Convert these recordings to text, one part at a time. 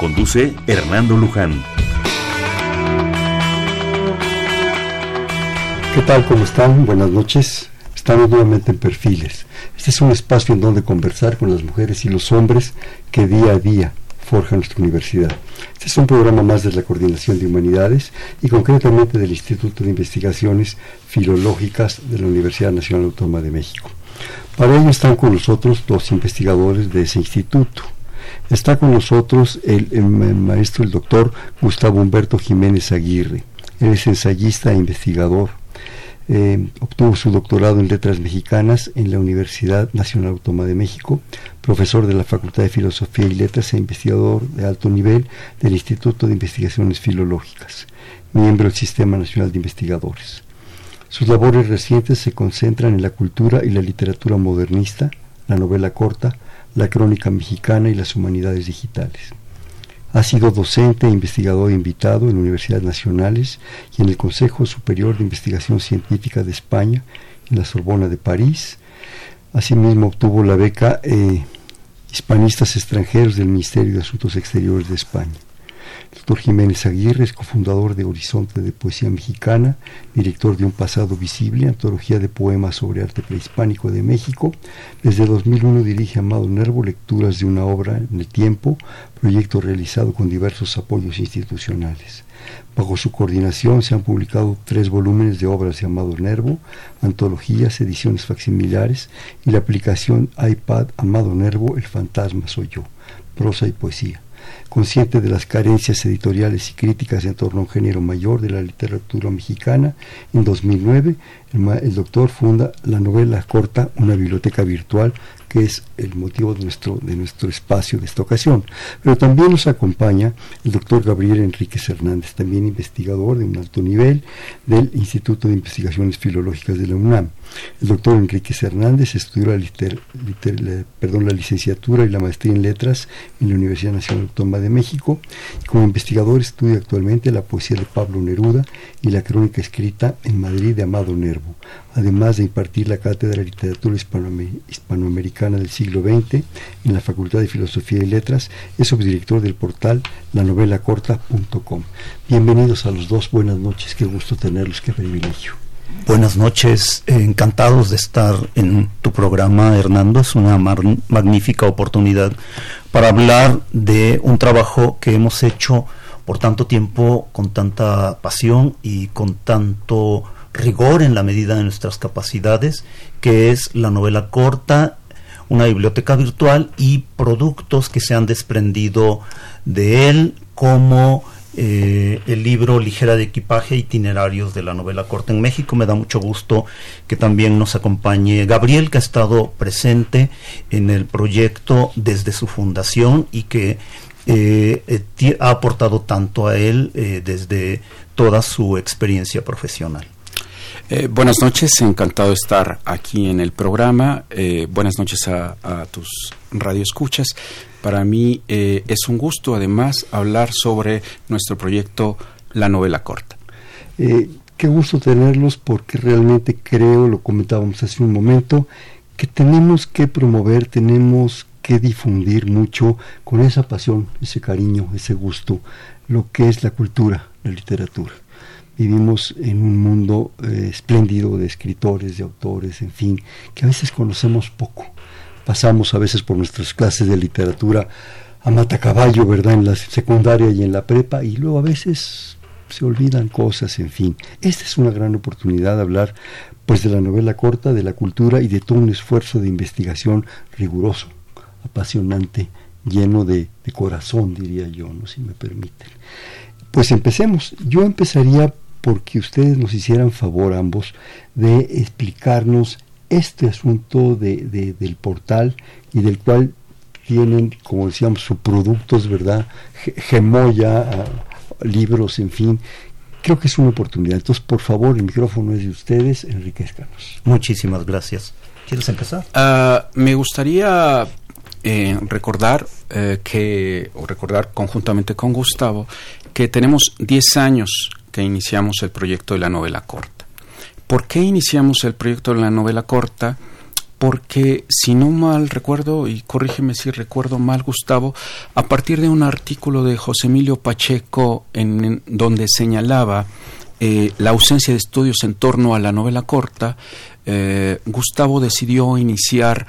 Conduce Hernando Luján. ¿Qué tal? ¿Cómo están? Buenas noches. Estamos nuevamente en Perfiles. Este es un espacio en donde conversar con las mujeres y los hombres que día a día forjan nuestra universidad. Este es un programa más de la Coordinación de Humanidades y concretamente del Instituto de Investigaciones Filológicas de la Universidad Nacional Autónoma de México. Para ello están con nosotros dos investigadores de ese instituto. Está con nosotros el, maestro, el doctor Gustavo Humberto Jiménez Aguirre. Él es ensayista e investigador. Eh, obtuvo su doctorado en Letras Mexicanas en la Universidad Nacional Autónoma de México, profesor de la Facultad de Filosofía y Letras e investigador de alto nivel del Instituto de Investigaciones Filológicas, miembro del Sistema Nacional de Investigadores. Sus labores recientes se concentran en la cultura y la literatura modernista, la novela corta, la crónica mexicana y las humanidades digitales. Ha sido docente e investigador invitado en universidades nacionales y en el Consejo Superior de Investigación Científica de España, en la Sorbona de París. Asimismo obtuvo la beca eh, Hispanistas Extranjeros del Ministerio de Asuntos Exteriores de España. Doctor Jiménez Aguirre es cofundador de Horizonte de Poesía Mexicana, director de Un Pasado Visible, antología de poemas sobre arte prehispánico de México. Desde 2001 dirige Amado Nervo Lecturas de una obra en el tiempo, proyecto realizado con diversos apoyos institucionales. Bajo su coordinación se han publicado tres volúmenes de obras de Amado Nervo, antologías, ediciones facsimilares y la aplicación iPad Amado Nervo El fantasma soy yo, prosa y poesía consciente de las carencias editoriales y críticas en torno a un género mayor de la literatura mexicana, en 2009 el, el doctor funda la novela corta Una biblioteca virtual que es el motivo de nuestro, de nuestro espacio de esta ocasión. Pero también nos acompaña el doctor Gabriel Enríquez Hernández, también investigador de un alto nivel del Instituto de Investigaciones Filológicas de la UNAM. El doctor Enríquez Hernández estudió la, perdón, la licenciatura y la maestría en letras en la Universidad Nacional Autónoma de México y como investigador estudia actualmente la poesía de Pablo Neruda y la crónica escrita en Madrid de Amado Nervo además de impartir la Cátedra de Literatura Hispanoamericana del siglo XX en la Facultad de Filosofía y Letras, es subdirector del portal lanovelacorta.com. Bienvenidos a los dos, buenas noches, qué gusto tenerlos, qué privilegio. Buenas noches, encantados de estar en tu programa, Hernando. Es una magnífica oportunidad para hablar de un trabajo que hemos hecho por tanto tiempo, con tanta pasión y con tanto rigor en la medida de nuestras capacidades, que es la novela corta, una biblioteca virtual y productos que se han desprendido de él, como eh, el libro Ligera de Equipaje, Itinerarios de la Novela Corta en México. Me da mucho gusto que también nos acompañe Gabriel, que ha estado presente en el proyecto desde su fundación y que eh, eh, ha aportado tanto a él desde toda su experiencia profesional. Eh, buenas noches, encantado de estar aquí en el programa. Eh, buenas noches a, tus radioescuchas. Para mí eh, es un gusto, además, hablar sobre nuestro proyecto La Novela Corta. qué gusto tenerlos porque realmente creo, lo comentábamos hace un momento, que tenemos que promover, tenemos que difundir mucho con esa pasión, ese cariño, ese gusto, lo que es la cultura, la literatura vivimos en un mundo eh, espléndido de escritores, de autores, en fin, que a veces conocemos poco. Pasamos a veces por nuestras clases de literatura a matacaballo, ¿verdad? En la secundaria y en la prepa, y luego a veces se olvidan cosas, en fin. Esta es una gran oportunidad de hablar pues de la novela corta, de la cultura y de todo un esfuerzo de investigación riguroso, apasionante, lleno de, de corazón, diría yo, ¿no? si me permiten. Pues empecemos. Yo empezaría porque ustedes nos hicieran favor ambos de explicarnos este asunto de, del portal y del cual tienen, como decíamos, subproductos, ¿verdad? Gemoya, libros, en fin. Creo que es una oportunidad. Entonces, por favor, el micrófono es de ustedes, enriquezcanos. Muchísimas gracias. ¿Quieres empezar? Ah, me gustaría eh, recordar eh, que, o recordar conjuntamente con Gustavo, que tenemos 10 años iniciamos el proyecto de la novela corta. ¿Por qué iniciamos el proyecto de la novela corta? Porque, si no mal recuerdo, y corrígeme si recuerdo mal, Gustavo, a partir de un artículo de José Emilio Pacheco en, donde señalaba eh, la ausencia de estudios en torno a la novela corta, Gustavo decidió iniciar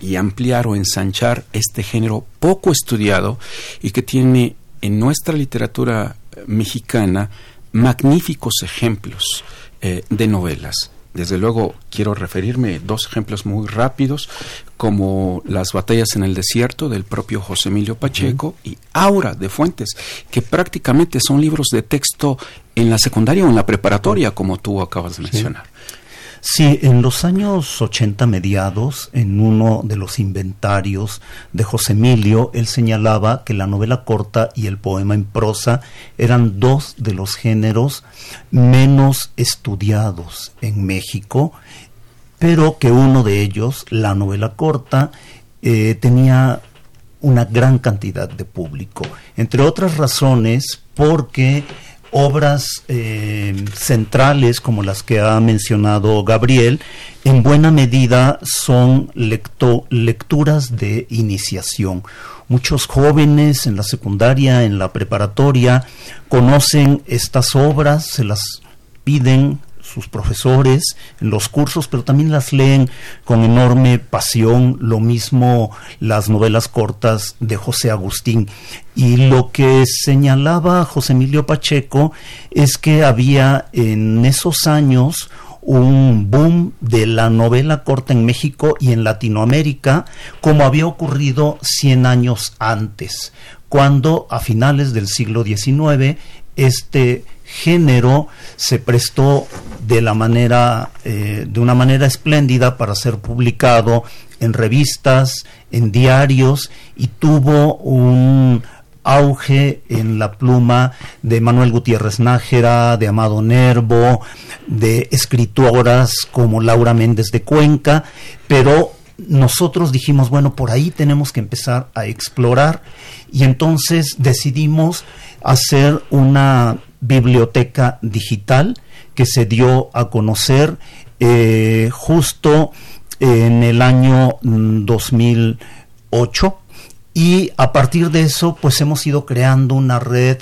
y ampliar o ensanchar este género poco estudiado y que tiene en nuestra literatura mexicana magníficos ejemplos eh, de novelas. Desde luego quiero referirme dos ejemplos muy rápidos como Las batallas en el desierto del propio José Emilio Pacheco y Aura de Fuentes, que prácticamente son libros de texto en la secundaria o en la preparatoria, como tú acabas de mencionar. Sí, en los años 80 mediados, en uno de los inventarios de José Emilio, él señalaba que la novela corta y el poema en prosa eran dos de los géneros menos estudiados en México, pero que uno de ellos, la novela corta, eh, tenía una gran cantidad de público, entre otras razones porque obras eh, centrales como las que ha mencionado Gabriel, en buena medida son lecturas de iniciación. Muchos jóvenes en la secundaria, en la preparatoria, conocen estas obras, se las piden sus profesores en los cursos, pero también las leen con enorme pasión, lo mismo las novelas cortas de José Agustín. Y lo que señalaba José Emilio Pacheco es que había en esos años un boom de la novela corta en México y en Latinoamérica, como había ocurrido 100 años antes, cuando a finales del siglo XIX este género se prestó de la manera eh, de una manera espléndida para ser publicado en revistas, en diarios y tuvo un auge en la pluma de Manuel Gutiérrez Nájera, de Amado Nervo, de escritoras como Laura Méndez de Cuenca, pero nosotros dijimos, bueno, por ahí tenemos que empezar a explorar y entonces decidimos hacer una biblioteca digital que se dio a conocer eh, justo en el año 2008 mm, y a partir de eso pues hemos ido creando una red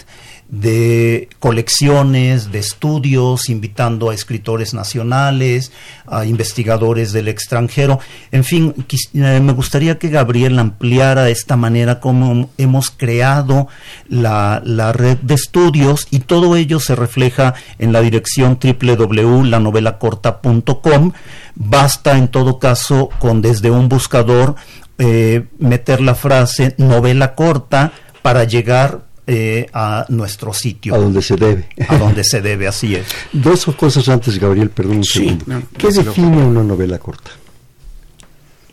de colecciones, de estudios, invitando a escritores nacionales, a investigadores del extranjero. En fin, eh, me gustaría que Gabriel ampliara esta manera como hemos creado la, la red de estudios y todo ello se refleja en la dirección www.lanovelacorta.com. Basta en todo caso con desde un buscador eh, meter la frase novela corta para llegar eh, a nuestro sitio. A donde se debe. A donde se debe, así es. Dos cosas antes, Gabriel, perdón un segundo. ¿Qué define una novela corta?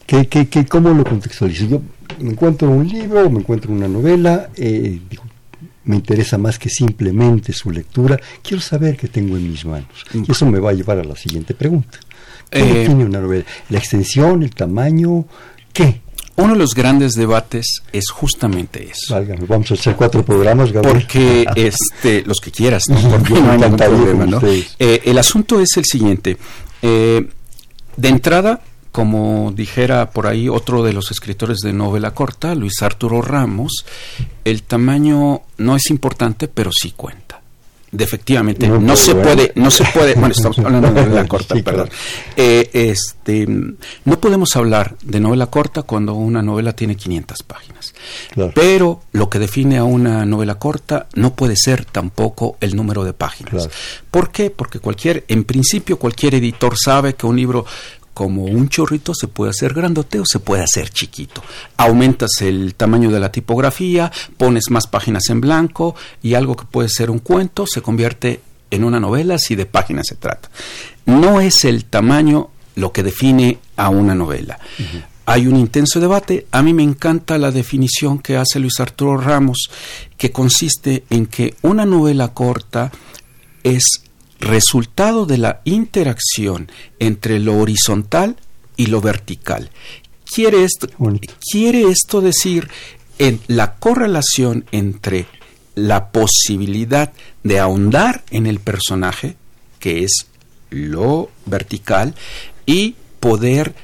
¿Qué, qué, qué, ¿Cómo lo contextualizo? Yo me encuentro un libro, me encuentro una novela, eh, me interesa más que simplemente su lectura, quiero saber qué tengo en mis manos. Y eso me va a llevar a la siguiente pregunta. ¿Qué eh, define una novela? ¿La extensión, el tamaño? ¿Qué? Uno de los grandes debates es justamente eso. vamos a hacer cuatro programas, Gabriel. Porque este, los que quieras, ¿no? Porque no hay ningún problema, ¿no? Eh, el asunto es el siguiente. Eh, de entrada, como dijera por ahí otro de los escritores de novela corta, Luis Arturo Ramos, el tamaño no es importante, pero sí cuenta efectivamente no, se puede no se puede bueno estamos hablando de novela corta perdón. Eh, este no podemos hablar de novela corta cuando una novela tiene 500 páginas. Pero lo que define a una novela corta no puede ser tampoco el número de páginas. ¿por qué? porque cualquier en principio cualquier editor sabe que un libro como un chorrito se puede hacer grandote o se puede hacer chiquito. Aumentas el tamaño de la tipografía, pones más páginas en blanco y algo que puede ser un cuento se convierte en una novela si de páginas se trata. No es el tamaño lo que define a una novela. hay un intenso debate. A mí me encanta la definición que hace Luis Arturo Ramos, que consiste en que una novela corta es resultado de la interacción entre lo horizontal y lo vertical. Quiere esto, quiere esto decir en la correlación entre la posibilidad de ahondar en el personaje, que es lo vertical, y poder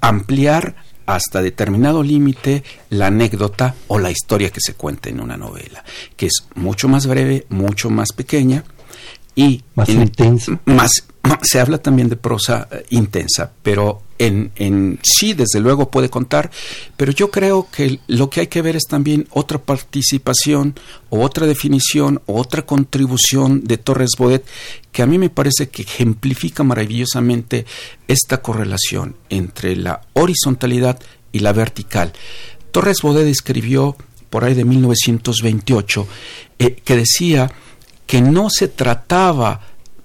ampliar hasta determinado límite la anécdota o la historia que se cuenta en una novela, que es mucho más breve, mucho más pequeña y más intensa. Más, se habla también de prosa eh, intensa, pero en, en, sí, desde luego puede contar, pero yo creo que lo que hay que ver es también otra participación o otra definición o otra contribución de Torres Bodet que a mí me parece que ejemplifica maravillosamente esta correlación entre la horizontalidad y la vertical. Torres Bodet escribió por ahí de 1928 eh, que decía que no se trataba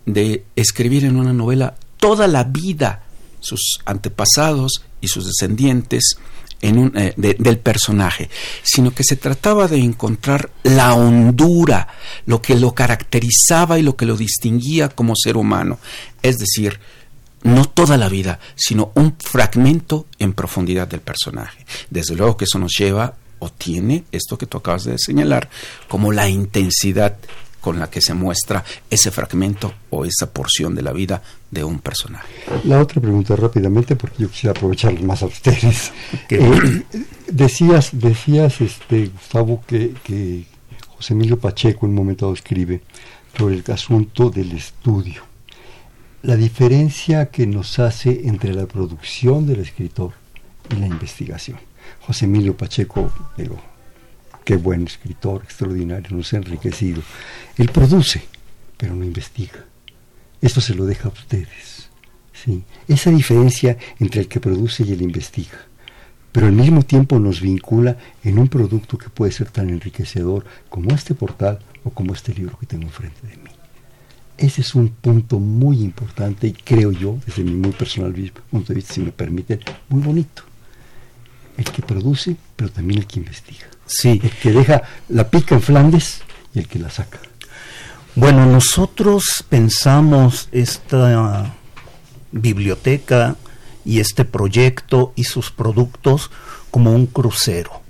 de escribir en una novela toda la vida, sus antepasados y sus descendientes en un, eh, del personaje, sino que se trataba de encontrar la hondura, lo que lo caracterizaba y lo que lo distinguía como ser humano, es decir, no toda la vida, sino un fragmento en profundidad del personaje. Desde luego que eso nos lleva o tiene esto que tú acabas de señalar como la intensidad con la que se muestra ese fragmento o esa porción de la vida de un personaje. La otra pregunta rápidamente, porque yo quisiera aprovechar más a ustedes. Eh, decías, decías este, Gustavo, que, que José Emilio Pacheco en un momento dado escribe sobre el asunto del estudio. La diferencia que nos hace entre la producción del escritor y la investigación. José Emilio Pacheco, digo, qué buen escritor, extraordinario, nos ha enriquecido. Él produce, pero no investiga. Esto se lo deja a ustedes. ¿sí? Esa diferencia entre el que produce y el investiga, pero al mismo tiempo nos vincula en un producto que puede ser tan enriquecedor como este portal o como este libro que tengo enfrente de mí. Ese es un punto muy importante y creo yo, desde mi muy personal punto de vista, si me permiten, muy bonito. El que produce, pero también el que investiga. Sí. El que deja la pica en Flandes y el que la saca. Bueno, nosotros pensamos esta biblioteca y este proyecto y sus productos como un crucero.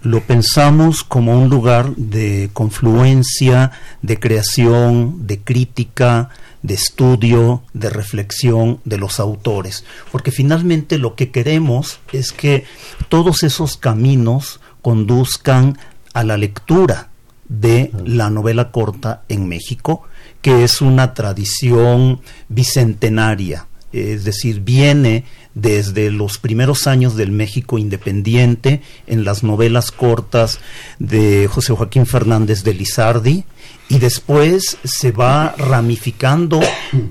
Lo pensamos como un lugar de confluencia, de creación, de crítica, de estudio, de reflexión de los autores, porque finalmente lo que queremos es que todos esos caminos conduzcan a la lectura de la novela corta en México, que es una tradición bicentenaria, es decir, viene desde los primeros años del México independiente en las novelas cortas de José Joaquín Fernández de Lizardi y después se va ramificando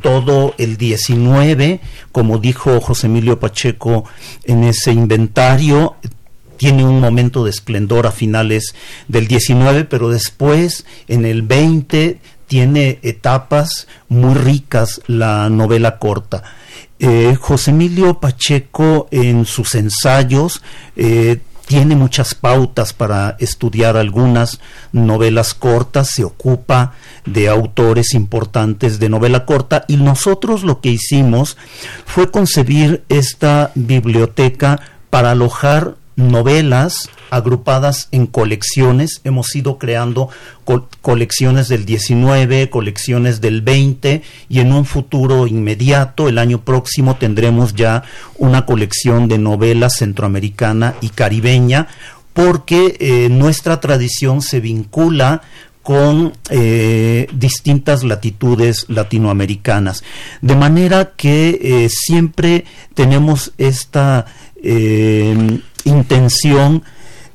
todo el 19, como dijo José Emilio Pacheco en ese inventario, tiene un momento de esplendor a finales del 19, pero después en el 20 tiene etapas muy ricas la novela corta. Eh, José Emilio Pacheco en sus ensayos eh, tiene muchas pautas para estudiar algunas novelas cortas, se ocupa de autores importantes de novela corta y nosotros lo que hicimos fue concebir esta biblioteca para alojar novelas agrupadas en colecciones. Hemos ido creando colecciones del 19, colecciones del 20 y en un futuro inmediato, el año próximo, tendremos ya una colección de novelas centroamericana y caribeña porque eh, nuestra tradición se vincula con eh, distintas latitudes latinoamericanas. De manera que eh, siempre tenemos esta intención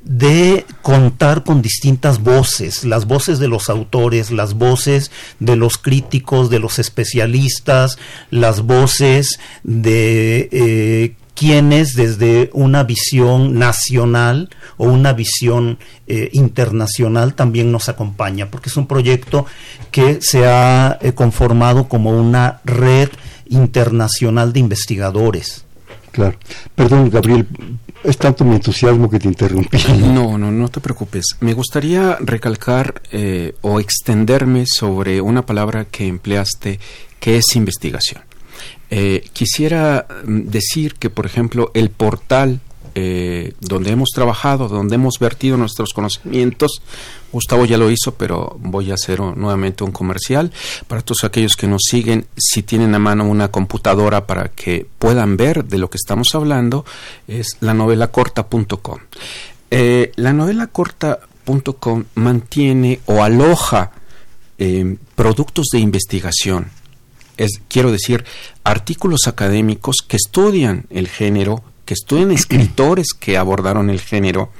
de contar con distintas voces, las voces de los autores, las voces de los críticos, de los especialistas, las voces de eh, quienes desde una visión nacional o una visión eh, internacional también nos acompaña, porque es un proyecto que se ha eh, conformado como una red internacional de investigadores. Claro. Perdón, Gabriel, es tanto mi entusiasmo que te interrumpí. No, no, no te preocupes. Me gustaría recalcar eh, o extenderme sobre una palabra que empleaste, que es investigación. Eh, quisiera mm, decir que, por ejemplo, el portal eh, donde hemos trabajado, donde hemos vertido nuestros conocimientos. Gustavo ya lo hizo, pero voy a hacer nuevamente un comercial. Para todos aquellos que nos siguen, si tienen a mano una computadora para que puedan ver de lo que estamos hablando, es la novelacorta.com. Eh, la novelacorta.com mantiene o aloja eh, productos de investigación. Es, quiero decir, artículos académicos que estudian el género que estudian escritores que abordaron el género,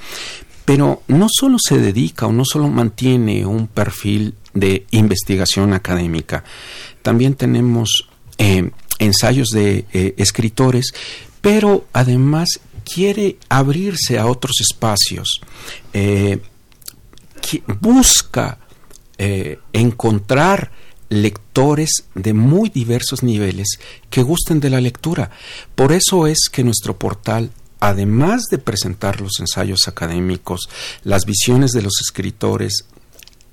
pero no solo se dedica o no solo mantiene un perfil de investigación académica, también tenemos eh, ensayos de eh, escritores, pero además quiere abrirse a otros espacios, eh, busca encontrar lectores de muy diversos niveles que gusten de la lectura. Por eso es que nuestro portal, además de presentar los ensayos académicos, las visiones de los escritores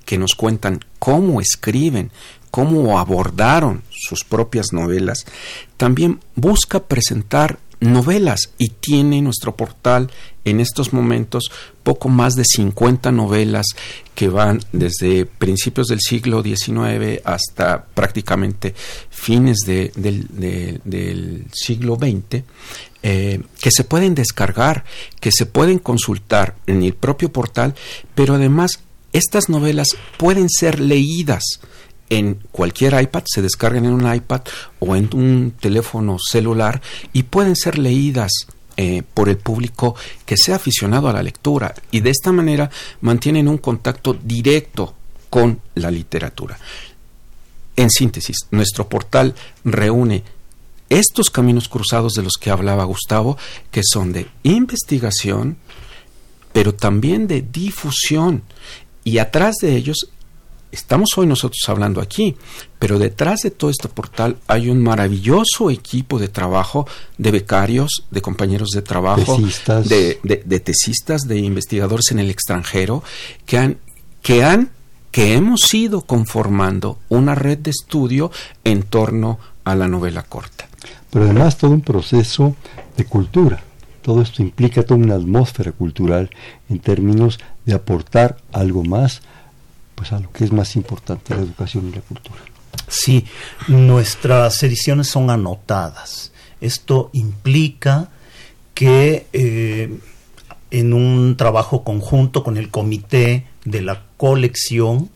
que nos cuentan cómo escriben, cómo abordaron sus propias novelas, también busca presentar novelas y tiene nuestro portal en estos momentos poco más de 50 novelas que van desde principios del siglo XIX hasta prácticamente fines del, siglo XX, eh, que se pueden descargar, que se pueden consultar en el propio portal, pero además estas novelas pueden ser leídas en cualquier iPad, se descargan en un iPad o en un teléfono celular y pueden ser leídas eh, por el público que sea aficionado a la lectura y de esta manera mantienen un contacto directo con la literatura. En síntesis, nuestro portal reúne estos caminos cruzados de los que hablaba Gustavo, que son de investigación, pero también de difusión. Y atrás de ellos estamos hoy nosotros hablando aquí, pero detrás de todo este portal hay un maravilloso equipo de trabajo de becarios, de compañeros de trabajo, De, de, tesistas, de investigadores en el extranjero, que han, que han, que hemos ido conformando una red de estudio en torno a la novela corta. Pero además todo un proceso de cultura. Todo esto implica toda una atmósfera cultural en términos de aportar algo más pues a lo que es más importante, la educación y la cultura. Sí, nuestras ediciones son anotadas. Esto implica que eh, en un trabajo conjunto con el comité de la colección,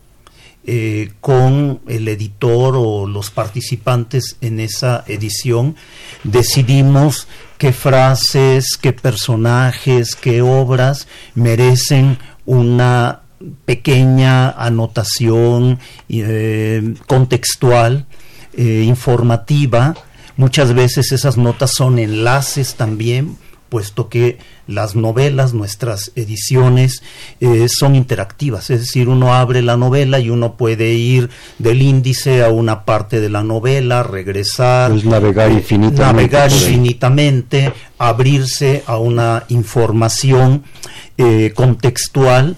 eh, con el editor o los participantes en esa edición, decidimos qué frases, qué personajes, qué obras merecen una pequeña anotación eh, contextual, eh, informativa. Muchas veces esas notas son enlaces también, puesto que las novelas, nuestras ediciones, eh, son interactivas. Es decir, uno abre la novela y uno puede ir del índice a una parte de la novela, regresar. Pues navegar infinitamente. Navegar infinitamente, abrirse a una información contextual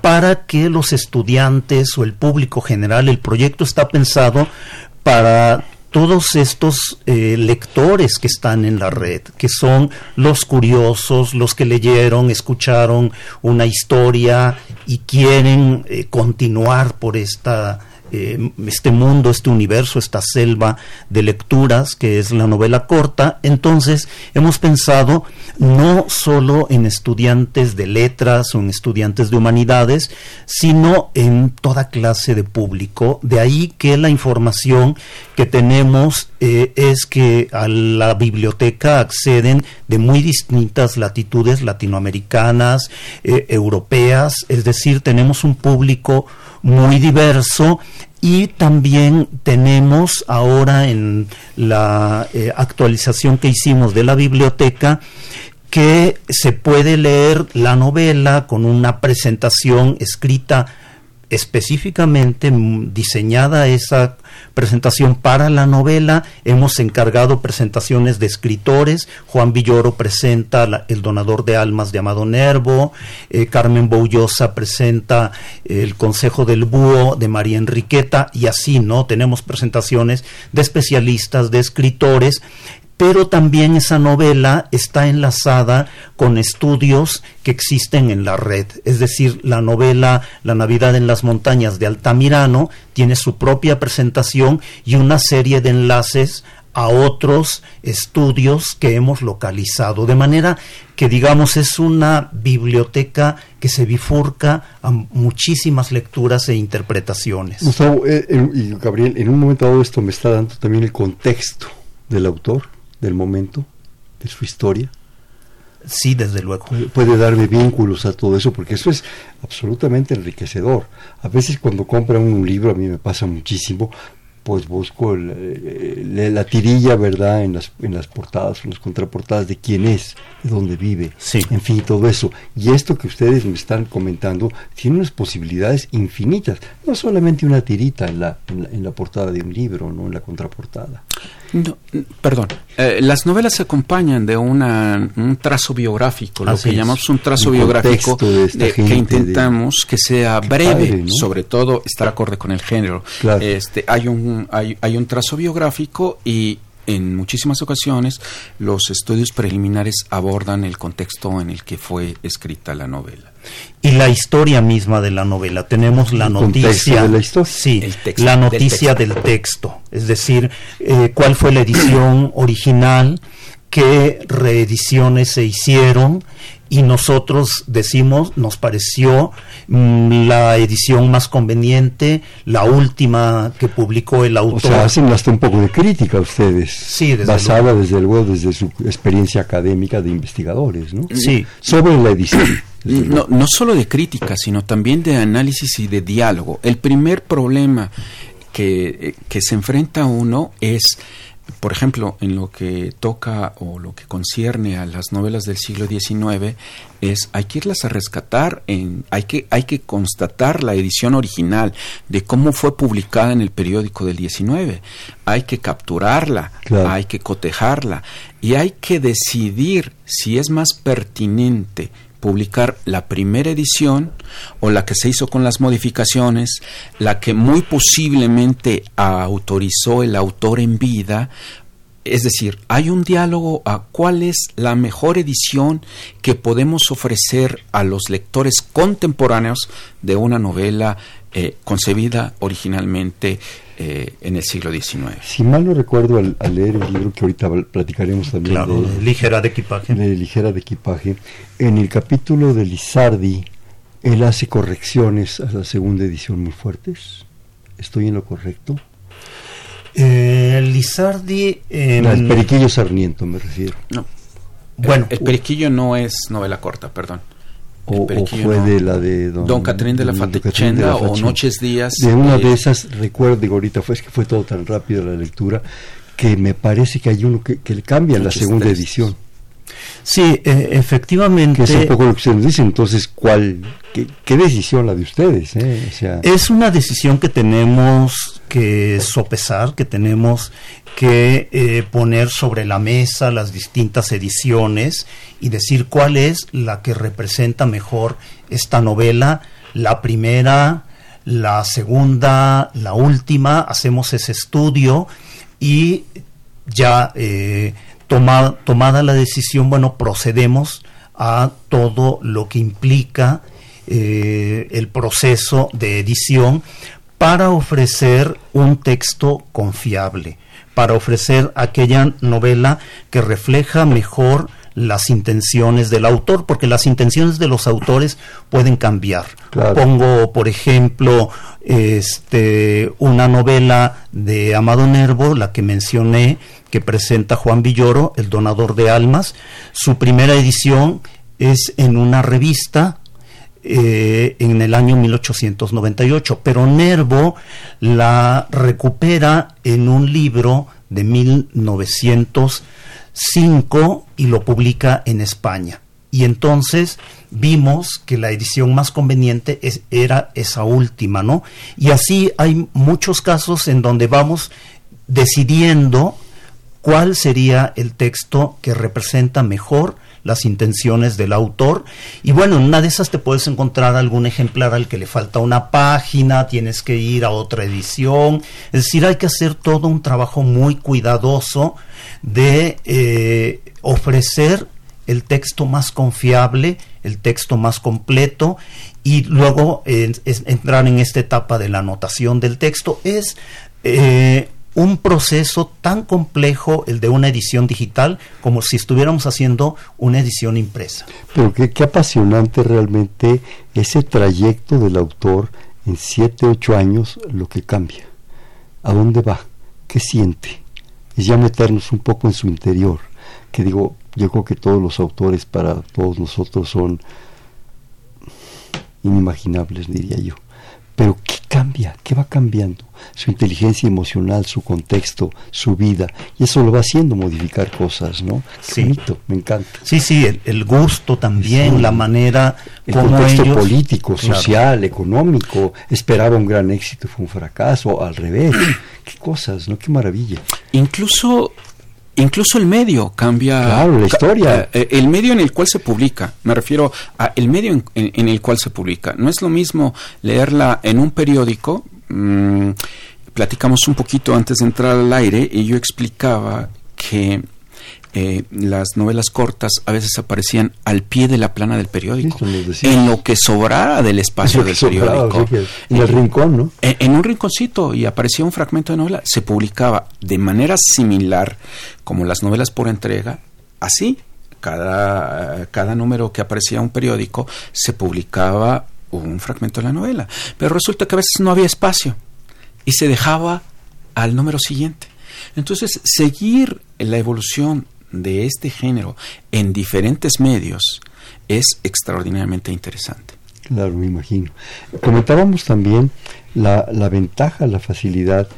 para que los estudiantes o el público general, el proyecto está pensado para todos estos eh, lectores que están en la red, que son los curiosos, los que leyeron, escucharon una historia y quieren eh, continuar por esta eh, este mundo, este universo, esta selva de lecturas que es la novela corta. Entonces hemos pensado no solo en estudiantes de letras o en estudiantes de humanidades, sino en toda clase de público. De ahí que la información que tenemos eh, es que a la biblioteca acceden de muy distintas latitudes latinoamericanas, eh, europeas, es decir, tenemos un público muy diverso. Y también tenemos ahora en la eh, actualización que hicimos de la biblioteca que se puede leer la novela con una presentación escrita específicamente diseñada esa presentación para la novela. Hemos encargado presentaciones de escritores. Juan Villoro presenta El donador de almas de Amado Nervo. Eh, Carmen Boullosa presenta El Consejo del Búho de María Enriqueta. Y así, ¿no? Tenemos presentaciones de especialistas, de escritores pero también esa novela está enlazada con estudios que existen en la red. Es decir, la novela La Navidad en las Montañas de Altamirano tiene su propia presentación y una serie de enlaces a otros estudios que hemos localizado. De manera que, digamos, es una biblioteca que se bifurca a muchísimas lecturas e interpretaciones. Gustavo eh, y Gabriel, en un momento dado esto me está dando también el contexto del autor del momento, de su historia. Sí, desde luego. Puede darme vínculos a todo eso, porque eso es absolutamente enriquecedor. A veces cuando compran un libro, a mí me pasa muchísimo, pues busco la tirilla, ¿verdad?, en las, en las portadas, en las contraportadas de quién es, de dónde vive, sí. en fin, todo eso. Y esto que ustedes me están comentando tiene unas posibilidades infinitas, no solamente una tirita en la, en la, portada de un libro, no en la contraportada. No, perdón, eh, las novelas se acompañan de una, un trazo biográfico, lo que llamamos un trazo biográfico de que intentamos que sea breve, sobre todo estar acorde con el género. Este, hay un hay, hay un trazo biográfico y en muchísimas ocasiones los estudios preliminares abordan el contexto en el que fue escrita la novela. Y la historia misma de la novela. Tenemos la noticia. De la historia. Sí, la noticia del texto. Es decir, eh, cuál fue la edición original, qué reediciones se hicieron y nosotros decimos, nos pareció mm, la edición más conveniente, la última que publicó el autor. O sea, hacen hasta un poco de crítica ustedes. Sí, desde Basada desde luego desde su experiencia académica de investigadores, ¿no? Sí. Sobre la edición. No, no solo de crítica, sino también de análisis y de diálogo. El primer problema que, eh, que se enfrenta uno es por ejemplo, en lo que toca o lo que concierne a las novelas del siglo XIX, es hay que irlas a rescatar, en, hay, que, hay que constatar la edición original de cómo fue publicada en el periódico del XIX, hay que capturarla, hay que cotejarla y hay que decidir si es más pertinente publicar la primera edición o la que se hizo con las modificaciones, la que muy posiblemente autorizó el autor en vida. Es decir, hay un diálogo a cuál es la mejor edición que podemos ofrecer a los lectores contemporáneos de una novela eh, concebida originalmente eh, en el siglo XIX. Si mal no recuerdo al, leer el libro que ahorita platicaremos también de, Ligera de equipaje. De Ligera de equipaje, en el capítulo de Lizardi, él hace correcciones a la segunda edición muy fuertes. ¿Estoy en lo correcto? Eh, Lizardi... el Periquillo Sarmiento me refiero. No. Bueno, el Periquillo no es novela corta, perdón o, fue de la de Don, Catrín de la Fatechenda o Noches Días. De una de esas, recuerdo, ahorita fue, es que fue todo tan rápido la lectura, que me parece que hay uno que, que le cambia en la segunda edición. Sí, e, efectivamente. Que es un poco lo que ustedes dicen. Entonces, ¿cuál, qué, decisión la de ustedes? Eh? es una decisión que tenemos que sopesar, que tenemos que eh, poner sobre la mesa las distintas ediciones y decir cuál es la que representa mejor esta novela, la primera, la segunda, la última, hacemos ese estudio y ya eh, tomada la decisión, bueno, procedemos a todo lo que implica eh, el proceso de edición para ofrecer un texto confiable, para ofrecer aquella novela que refleja mejor las intenciones del autor, porque las intenciones de los autores pueden cambiar. Pongo, por ejemplo, este, una novela de Amado Nervo, la que mencioné, que presenta Juan Villoro, El Donador de Almas. Su primera edición es en una revista eh, en el año 1898, pero Nervo la recupera en un libro de 1905 y lo publica en España. Y entonces vimos que la edición más conveniente era esa última, ¿no? Y así hay muchos casos en donde vamos decidiendo cuál sería el texto que representa mejor las intenciones del autor. Y bueno, en una de esas te puedes encontrar algún ejemplar al que le falta una página, tienes que ir a otra edición. Es decir, hay que hacer todo un trabajo muy cuidadoso de eh, ofrecer el texto más confiable, el texto más completo y luego entrar en esta etapa de la anotación del texto es eh, un proceso tan complejo el de una edición digital como si estuviéramos haciendo una edición impresa. Pero qué, apasionante realmente ese trayecto del autor en siete, ocho años, lo que cambia. ¿A dónde va? ¿Qué siente? Es ya meternos un poco en su interior, que digo, yo creo que todos los autores para todos nosotros son inimaginables, diría yo. Pero ¿qué cambia? ¿Qué va cambiando? Su inteligencia emocional, su contexto, su vida. Y eso lo va haciendo modificar cosas, ¿no? sí. me encanta. Sí, sí, el, gusto también, la manera el contexto político, social, económico. Esperaba un gran éxito, fue un fracaso, al revés. Qué cosas, ¿no? Qué maravilla. Incluso Incluso el medio cambia. Claro, la historia. Eh, el medio en el cual se publica. Me refiero a el medio en, el cual se publica. No es lo mismo leerla en un periódico. Mm, platicamos un poquito antes de entrar al aire y yo explicaba que eh, las novelas cortas a veces aparecían al pie de la plana del periódico, en lo que sobrara del espacio del periódico. en el rincón, ¿no? En, un rinconcito y aparecía un fragmento de novela, se publicaba de manera similar como las novelas por entrega, así. Cada, cada número que aparecía en un periódico se publicaba un fragmento de la novela. Pero resulta que a veces no había espacio y se dejaba al número siguiente. Entonces, seguir la evolución de este género en diferentes medios es extraordinariamente interesante. Claro, me imagino. Comentábamos también la, la ventaja, la facilidad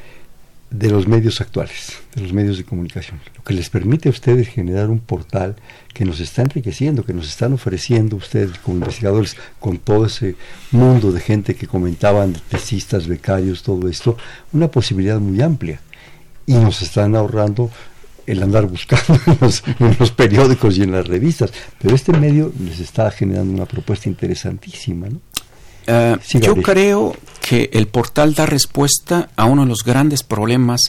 de los medios actuales, de los medios de comunicación, lo que les permite a ustedes generar un portal que nos está enriqueciendo, que nos están ofreciendo ustedes como investigadores con todo ese mundo de gente que comentaban, tesistas, becarios, todo esto, una posibilidad muy amplia. Y nos están ahorrando el andar buscando en los, periódicos y en las revistas, pero este medio les está generando una propuesta interesantísima. ¿no? Eh, yo creo que el portal da respuesta a uno de los grandes problemas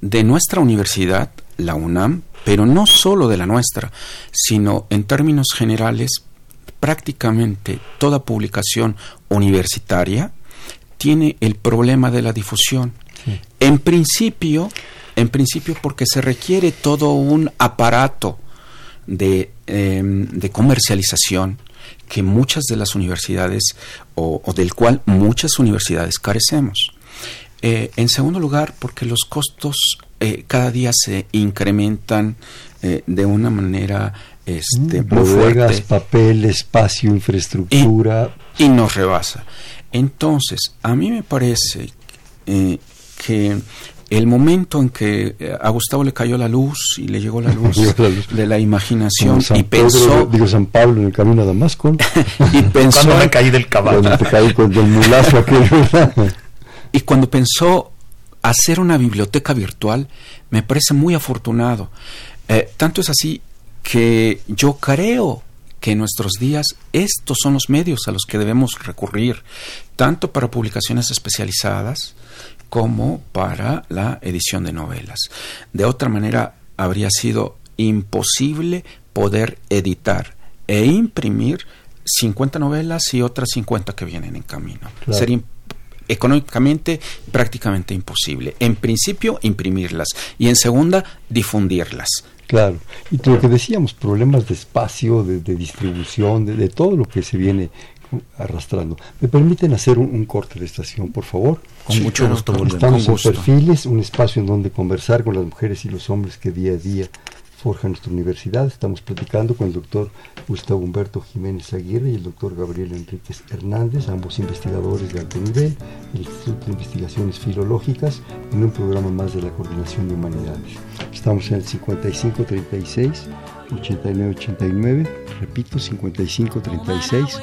de nuestra universidad, la UNAM, pero no solo de la nuestra, sino en términos generales, prácticamente toda publicación universitaria tiene el problema de la difusión. En principio, en principio porque se requiere todo un aparato de, em, de comercialización que muchas de las universidades o, del cual muchas universidades carecemos. Eh, en segundo lugar, porque los costos eh, cada día se incrementan eh, de una manera este, mm, muy fuerte. papel, espacio, infraestructura. Y, y, nos rebasa. Entonces, a mí me parece que el momento en que eh, a Gustavo le cayó la luz y le llegó la luz, de la imaginación y pensó digo San Pablo en el camino a Damasco. Y pensó cuando me caí del caballo. Cuando te caí con el mulazo aquel y cuando pensó hacer una biblioteca virtual me parece muy afortunado. Eh, tanto es así que yo creo que en nuestros días estos son los medios a los que debemos recurrir tanto para publicaciones especializadas como para la edición de novelas. De otra manera, habría sido imposible poder editar e imprimir 50 novelas y otras 50 que vienen en camino. Sería económicamente prácticamente imposible. En principio, imprimirlas y en segunda, difundirlas. Claro, y lo que decíamos, problemas de espacio, de, distribución, de, todo lo que se viene arrastrando. ¿Me permiten hacer un, corte de estación, por favor? Con mucho gusto. Estamos en Perfiles, un espacio en donde conversar con las mujeres y los hombres que día a día forjan nuestra universidad. Estamos platicando con el doctor Gustavo Humberto Jiménez Aguirre y el doctor Gabriel Enríquez Hernández, ambos investigadores de alto nivel del Instituto de Investigaciones Filológicas, en un programa más de la Coordinación de Humanidades. Estamos en el 5536 8989 Repito, 55 36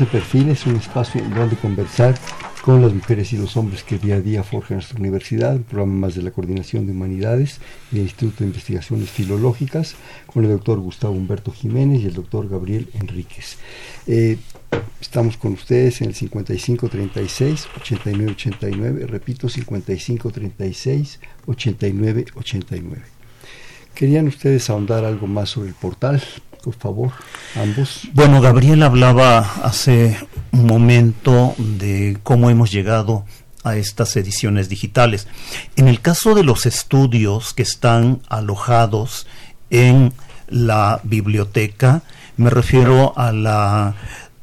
En Perfil, es un espacio donde conversar con las mujeres y los hombres que día a día forjan nuestra universidad, un programa más de la Coordinación de Humanidades y el Instituto de Investigaciones Filológicas, con el doctor Gustavo Humberto Jiménez y el doctor Gabriel Enríquez. Eh, estamos con ustedes en el 5536-8989, repito, 5536-8989. ¿Querían ustedes ahondar algo más sobre el portal? Por favor, ambos. Bueno, Gabriel hablaba hace un momento de cómo hemos llegado a estas ediciones digitales. En el caso de los estudios que están alojados en la biblioteca, me refiero a la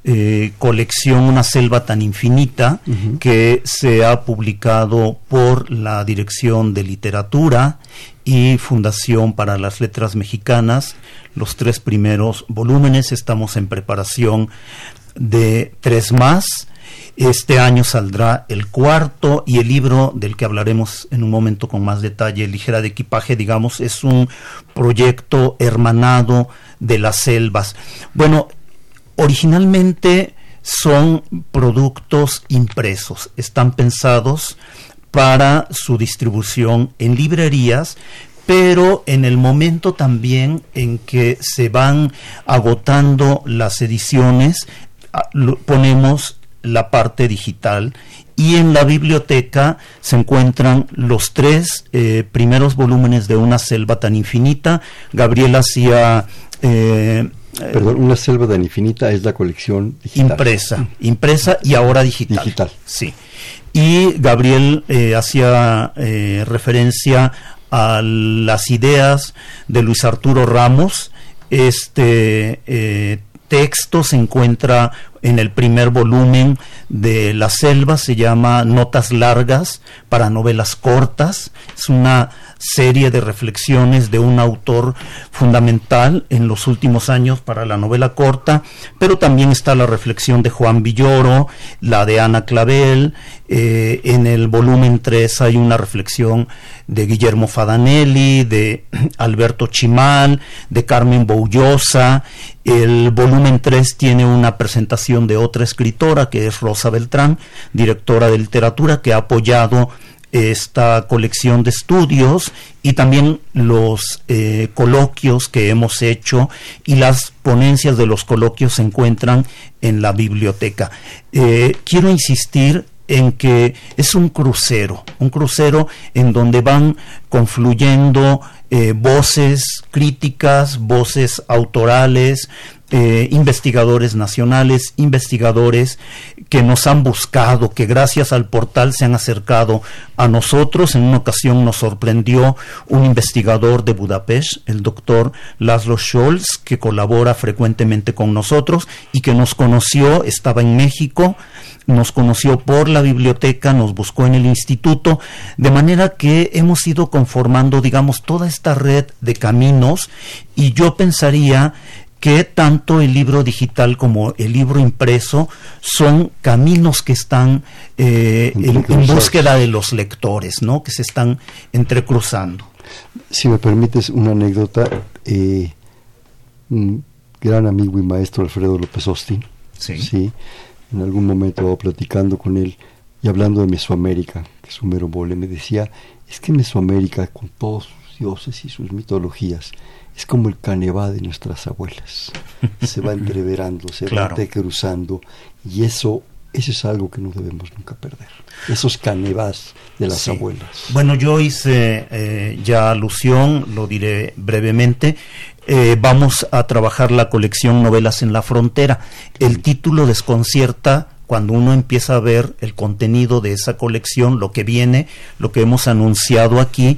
eh, colección Una selva tan infinita que se ha publicado por la Dirección de Literatura y Fundación para las Letras Mexicanas los tres primeros volúmenes, estamos en preparación de tres más. Este año saldrá el cuarto y el libro del que hablaremos en un momento con más detalle, Ligera de Equipaje, digamos, es un proyecto hermanado de las selvas. Bueno, originalmente son productos impresos, están pensados para su distribución en librerías, pero en el momento también en que se van agotando las ediciones, ah, ponemos la parte digital y en la biblioteca se encuentran los tres eh, primeros volúmenes de Una selva tan infinita. Gabriel hacía... Eh, Perdón, Una selva tan infinita es la colección digital. Impresa, impresa y ahora digital. Digital. Sí. Y Gabriel eh, hacía referencia a las ideas de Luis Arturo Ramos. Este eh, texto se encuentra en el primer volumen de La Selva, se llama Notas Largas para Novelas Cortas. Es una serie de reflexiones de un autor fundamental en los últimos años para la novela corta, pero también está la reflexión de Juan Villoro, la de Ana Clavel, eh, en el volumen 3 hay una reflexión de Guillermo Fadanelli, de Alberto Chimal, de Carmen Boullosa, el volumen 3 tiene una presentación de otra escritora que es Rosa Beltrán, directora de literatura, que ha apoyado esta colección de estudios y también los eh, coloquios que hemos hecho y las ponencias de los coloquios se encuentran en la biblioteca. Eh, quiero insistir en que es un crucero, un crucero en donde van confluyendo eh, voces críticas, voces autorales, eh, investigadores nacionales, investigadores que nos han buscado, que gracias al portal se han acercado a nosotros. En una ocasión nos sorprendió un investigador de Budapest, el doctor Laszlo Scholz, que colabora frecuentemente con nosotros y que nos conoció, estaba en México, nos conoció por la biblioteca, nos buscó en el instituto, de manera que hemos ido conformando, digamos, toda esta red de caminos y yo pensaría que tanto el libro digital como el libro impreso son caminos que están eh, en, búsqueda de los lectores, ¿no? que se están entrecruzando. Si me permites una anécdota, eh, un gran amigo y maestro Alfredo López Austin, sí. en algún momento platicando con él y hablando de Mesoamérica, que es un mero mole, me decía, es que Mesoamérica, con todos sus dioses y sus mitologías es como el canevá de nuestras abuelas. Se va entreverando, se va cruzando y eso, eso es algo que no debemos nunca perder. Esos canevás de las abuelas. Bueno, yo hice eh, ya alusión, lo diré brevemente. Eh, vamos a trabajar la colección Novelas en la Frontera. El título desconcierta cuando uno empieza a ver el contenido de esa colección, lo que viene, lo que hemos anunciado aquí,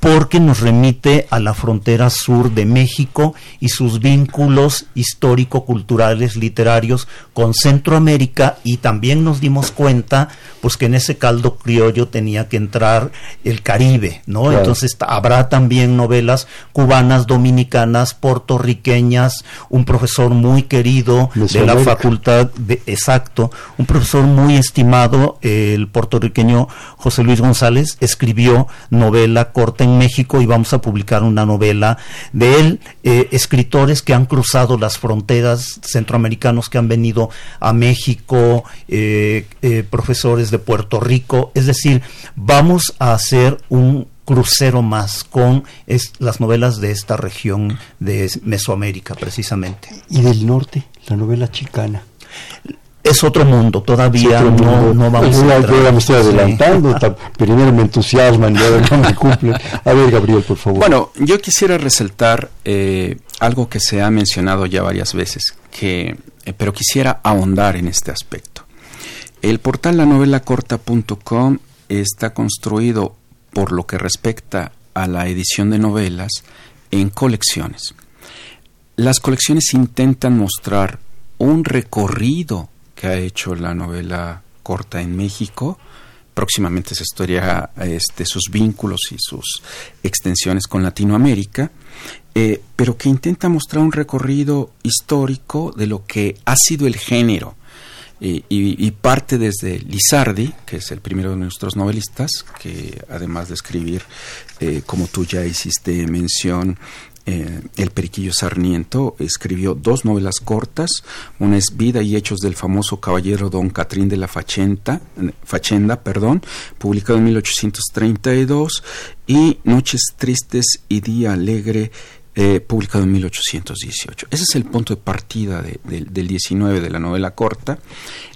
porque nos remite a la frontera sur de México y sus vínculos histórico-culturales, literarios con Centroamérica y también nos dimos cuenta pues que en ese caldo criollo tenía que entrar el Caribe, ¿no? Entonces habrá también novelas cubanas, dominicanas, puertorriqueñas, un profesor muy querido de la facultad de exacto, un profesor muy estimado, el puertorriqueño José Luis González escribió novela corta México y vamos a publicar una novela de él, eh, escritores que han cruzado las fronteras, centroamericanos que han venido a México, eh, eh, profesores de Puerto Rico, es decir, vamos a hacer un crucero más con las novelas de esta región de Mesoamérica precisamente. Y del norte, la novela chicana es otro mundo, todavía no, no vamos a entrar. Yo me estoy adelantando, primero me entusiasman y ahora no me cumplen. A ver, Gabriel, por favor. Bueno, yo quisiera resaltar eh, algo que se ha mencionado ya varias veces, que, eh, pero quisiera ahondar en este aspecto. El portal lanovelacorta.com está construido por lo que respecta a la edición de novelas en colecciones. Las colecciones intentan mostrar un recorrido que ha hecho la novela corta en México. Próximamente se estudiará este, sus vínculos y sus extensiones con Latinoamérica, eh, pero que intenta mostrar un recorrido histórico de lo que ha sido el género. y, parte desde Lizardi, que es el primero de nuestros novelistas, que además de escribir, eh, como tú ya hiciste mención, eh, el Periquillo Sarniento escribió dos novelas cortas, una es Vida y Hechos del famoso caballero Don Catrín de la Fachenda, Fachenda perdón, publicado en 1832, y Noches Tristes y Día Alegre, eh, publicado en 1818. Ese es el punto de partida del 19 de la novela corta,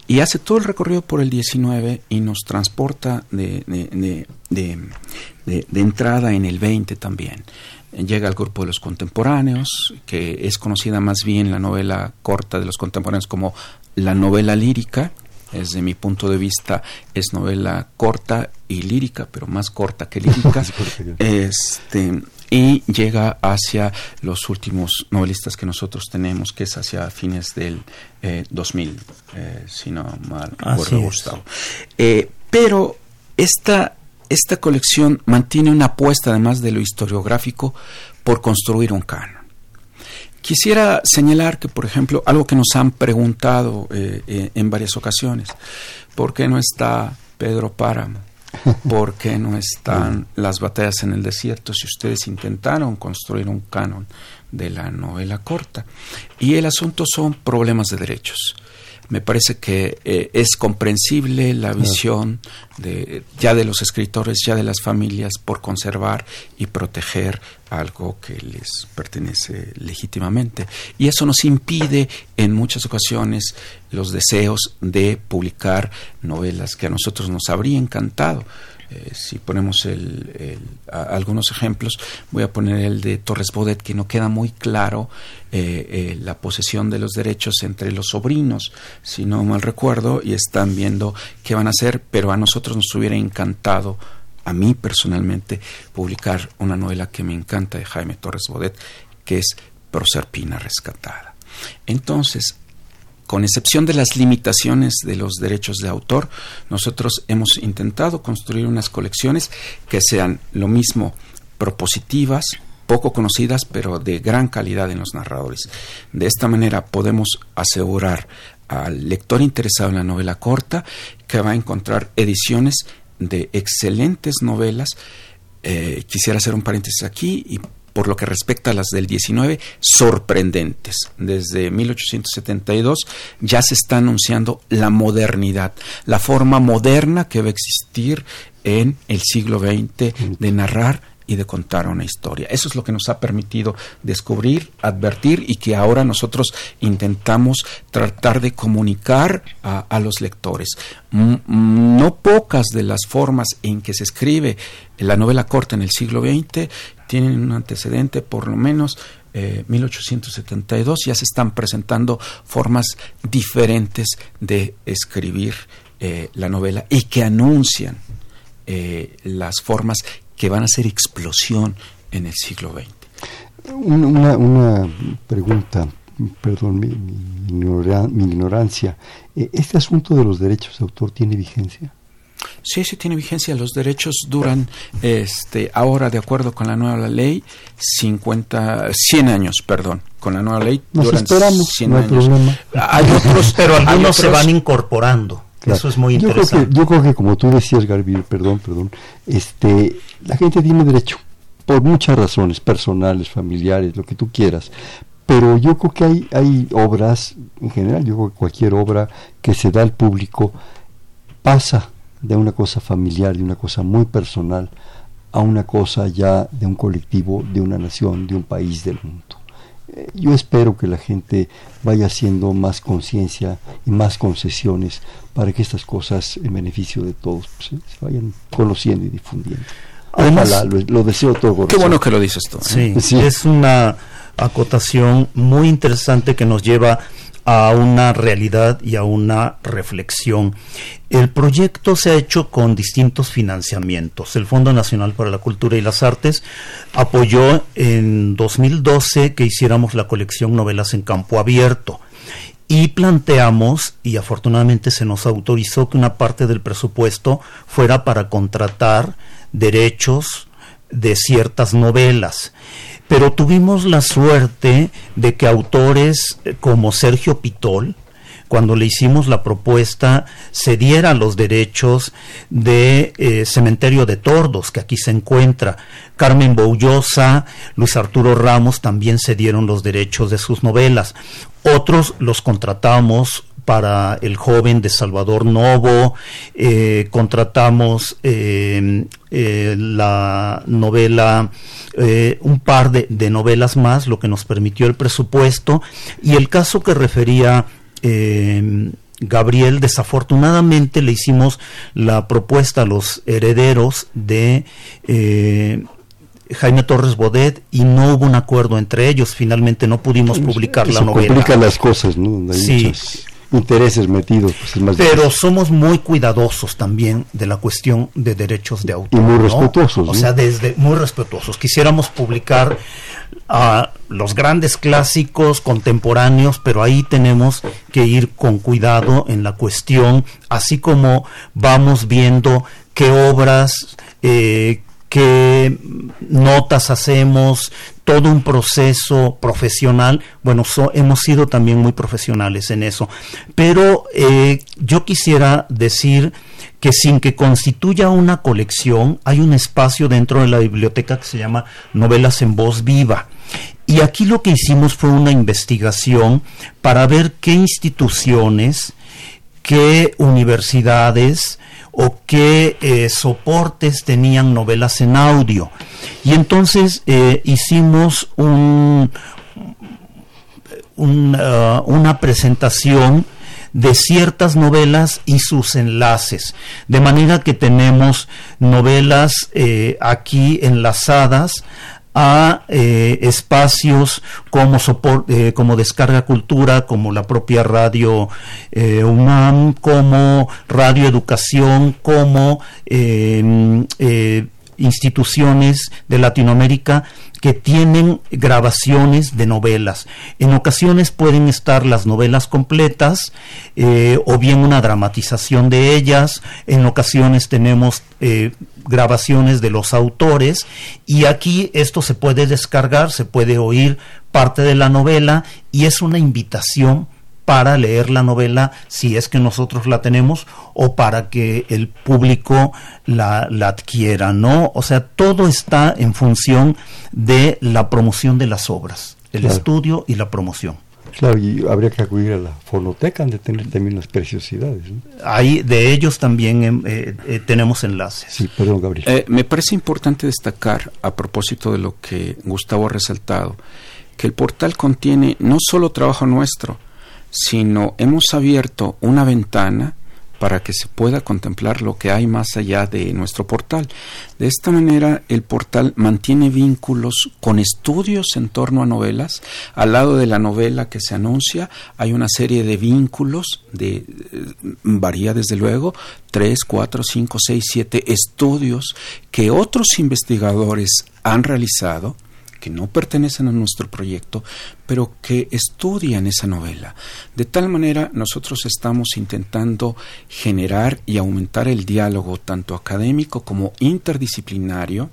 y hace todo el recorrido por el 19 y nos transporta de, de entrada en el 20 también llega al grupo de los contemporáneos, que es conocida más bien la novela corta de los contemporáneos como la novela lírica. Desde mi punto de vista es novela corta y lírica, pero más corta que lírica. este, y llega hacia los últimos novelistas que nosotros tenemos, que es hacia fines del 2000, eh, eh, si no mal recuerdo, Gustavo. Eh, pero esta esta colección mantiene una apuesta, además de lo historiográfico, por construir un canon. Quisiera señalar que, por ejemplo, algo que nos han preguntado eh, eh, en varias ocasiones, ¿por qué no está Pedro Páramo? ¿Por qué no están las batallas en el desierto si ustedes intentaron construir un canon de la novela corta? Y el asunto son problemas de derechos me parece que eh, es comprensible la visión de, ya de los escritores, ya de las familias, por conservar y proteger algo que les pertenece legítimamente. Y eso nos impide en muchas ocasiones los deseos de publicar novelas que a nosotros nos habría encantado. Eh, si ponemos el, algunos ejemplos, voy a poner el de Torres Bodet, que no queda muy claro eh, eh, la posesión de los derechos entre los sobrinos, si no mal recuerdo, y están viendo qué van a hacer, pero a nosotros nos hubiera encantado, a mí personalmente, publicar una novela que me encanta de Jaime Torres Bodet, que es Proserpina Rescatada. Entonces, con excepción de las limitaciones de los derechos de autor, nosotros hemos intentado construir unas colecciones que sean lo mismo propositivas, poco conocidas, pero de gran calidad en los narradores. De esta manera podemos asegurar al lector interesado en la novela corta que va a encontrar ediciones de excelentes novelas. Eh, quisiera hacer un paréntesis aquí y por lo que respecta a las del 19, sorprendentes. Desde 1872 ya se está anunciando la modernidad, la forma moderna que va a existir en el siglo XX de narrar y de contar una historia. Eso es lo que nos ha permitido descubrir, advertir y que ahora nosotros intentamos tratar de comunicar a, los lectores. no pocas de las formas en que se escribe la novela corta en el siglo XX tienen un antecedente, por lo menos 1872, eh, ya se están presentando formas diferentes de escribir eh, la novela y que anuncian eh, las formas que van a ser explosión en el siglo XX. Una, una pregunta, perdón mi, mi, ignorancia. Eh, ¿Este asunto de los derechos de autor tiene vigencia? Sí, sí tiene vigencia. Los derechos duran, este, ahora de acuerdo con la nueva ley, 50, 100 años, perdón. Con la nueva ley Nos duran esperamos, 100 no hay años. Problema. Hay otros, pero algunos se van incorporando. Eso es muy interesante. Yo creo, que, como tú decías, Garbi, perdón, perdón, este, la gente tiene derecho, por muchas razones, personales, familiares, lo que tú quieras. Pero yo creo que hay, hay obras, en general, yo creo que cualquier obra que se da al público pasa de una cosa familiar, de una cosa muy personal, a una cosa ya de un colectivo, de una nación, de un país del mundo yo espero que la gente vaya haciendo más conciencia y más concesiones para que estas cosas en beneficio de todos pues, se vayan conociendo y difundiendo. Además, lo, deseo todo. Qué bueno que lo dices tú. ¿eh? sí, es una acotación muy interesante que nos lleva a una realidad y a una reflexión. El proyecto se ha hecho con distintos financiamientos. El Fondo Nacional para la Cultura y las Artes apoyó en 2012 que hiciéramos la colección Novelas en Campo Abierto y planteamos, y afortunadamente se nos autorizó que una parte del presupuesto fuera para contratar derechos de ciertas novelas pero tuvimos la suerte de que autores eh, como Sergio Pitol, cuando le hicimos la propuesta, cediera los derechos de eh, Cementerio de Tordos, que aquí se encuentra. Carmen Boullosa, Luis Arturo Ramos también cedieron los derechos de sus novelas. Otros los contratamos para el joven de Salvador Novo, eh, contratamos eh, la novela, un par de, de, novelas más, lo que nos permitió el presupuesto, y el caso que refería Gabriel, desafortunadamente le hicimos la propuesta a los herederos de Jaime Torres Bodet y no hubo un acuerdo entre ellos. Finalmente no pudimos publicar la novela. complican las cosas, ¿no? sí intereses metidos. Pues Pero somos muy cuidadosos también de la cuestión de derechos de autor. Y muy respetuosos. O sea, desde muy respetuosos. Quisiéramos publicar a los grandes clásicos contemporáneos, pero ahí tenemos que ir con cuidado en la cuestión, así como vamos viendo qué obras, eh, qué notas hacemos, todo un proceso profesional. Bueno, hemos sido también muy profesionales en eso. Pero eh, yo quisiera decir que sin que constituya una colección, hay un espacio dentro de la biblioteca que se llama Novelas en Voz Viva. Y aquí lo que hicimos fue una investigación para ver qué instituciones, qué universidades, o qué eh, soportes tenían novelas en audio. Y entonces eh, hicimos un, uh, una presentación de ciertas novelas y sus enlaces. De manera que tenemos novelas eh, aquí enlazadas a eh, espacios como, eh, como Descarga Cultura, como la propia Radio eh, UNAM, como Radio Educación, como em, instituciones de Latinoamérica que tienen grabaciones de novelas. En ocasiones pueden estar las novelas completas o bien una dramatización de ellas. En ocasiones tenemos grabaciones de los autores y aquí esto se puede descargar, se puede oír parte de la novela y es una invitación para leer la novela si es que nosotros la tenemos o para que el público la, adquiera, ¿no? O sea, todo está en función de la promoción de las obras, el estudio y la promoción. Claro, y habría que acudir a la fonoteca, han de tener también las preciosidades. Ahí de ellos también em, eh, eh, tenemos enlaces. Sí, perdón, Gabriel. Eh, me parece importante destacar, a propósito de lo que Gustavo ha resaltado, que el portal contiene no solo trabajo nuestro, sino hemos abierto una ventana para que se pueda contemplar lo que hay más allá de nuestro portal. De esta manera, el portal mantiene vínculos con estudios en torno a novelas. Al lado de la novela que se anuncia, hay una serie de vínculos, de, eh, varía desde luego, tres, cuatro, cinco, seis, siete estudios que otros investigadores han realizado que no pertenecen a nuestro proyecto, pero que estudian esa novela. De tal manera, nosotros estamos intentando generar y aumentar el diálogo tanto académico como interdisciplinario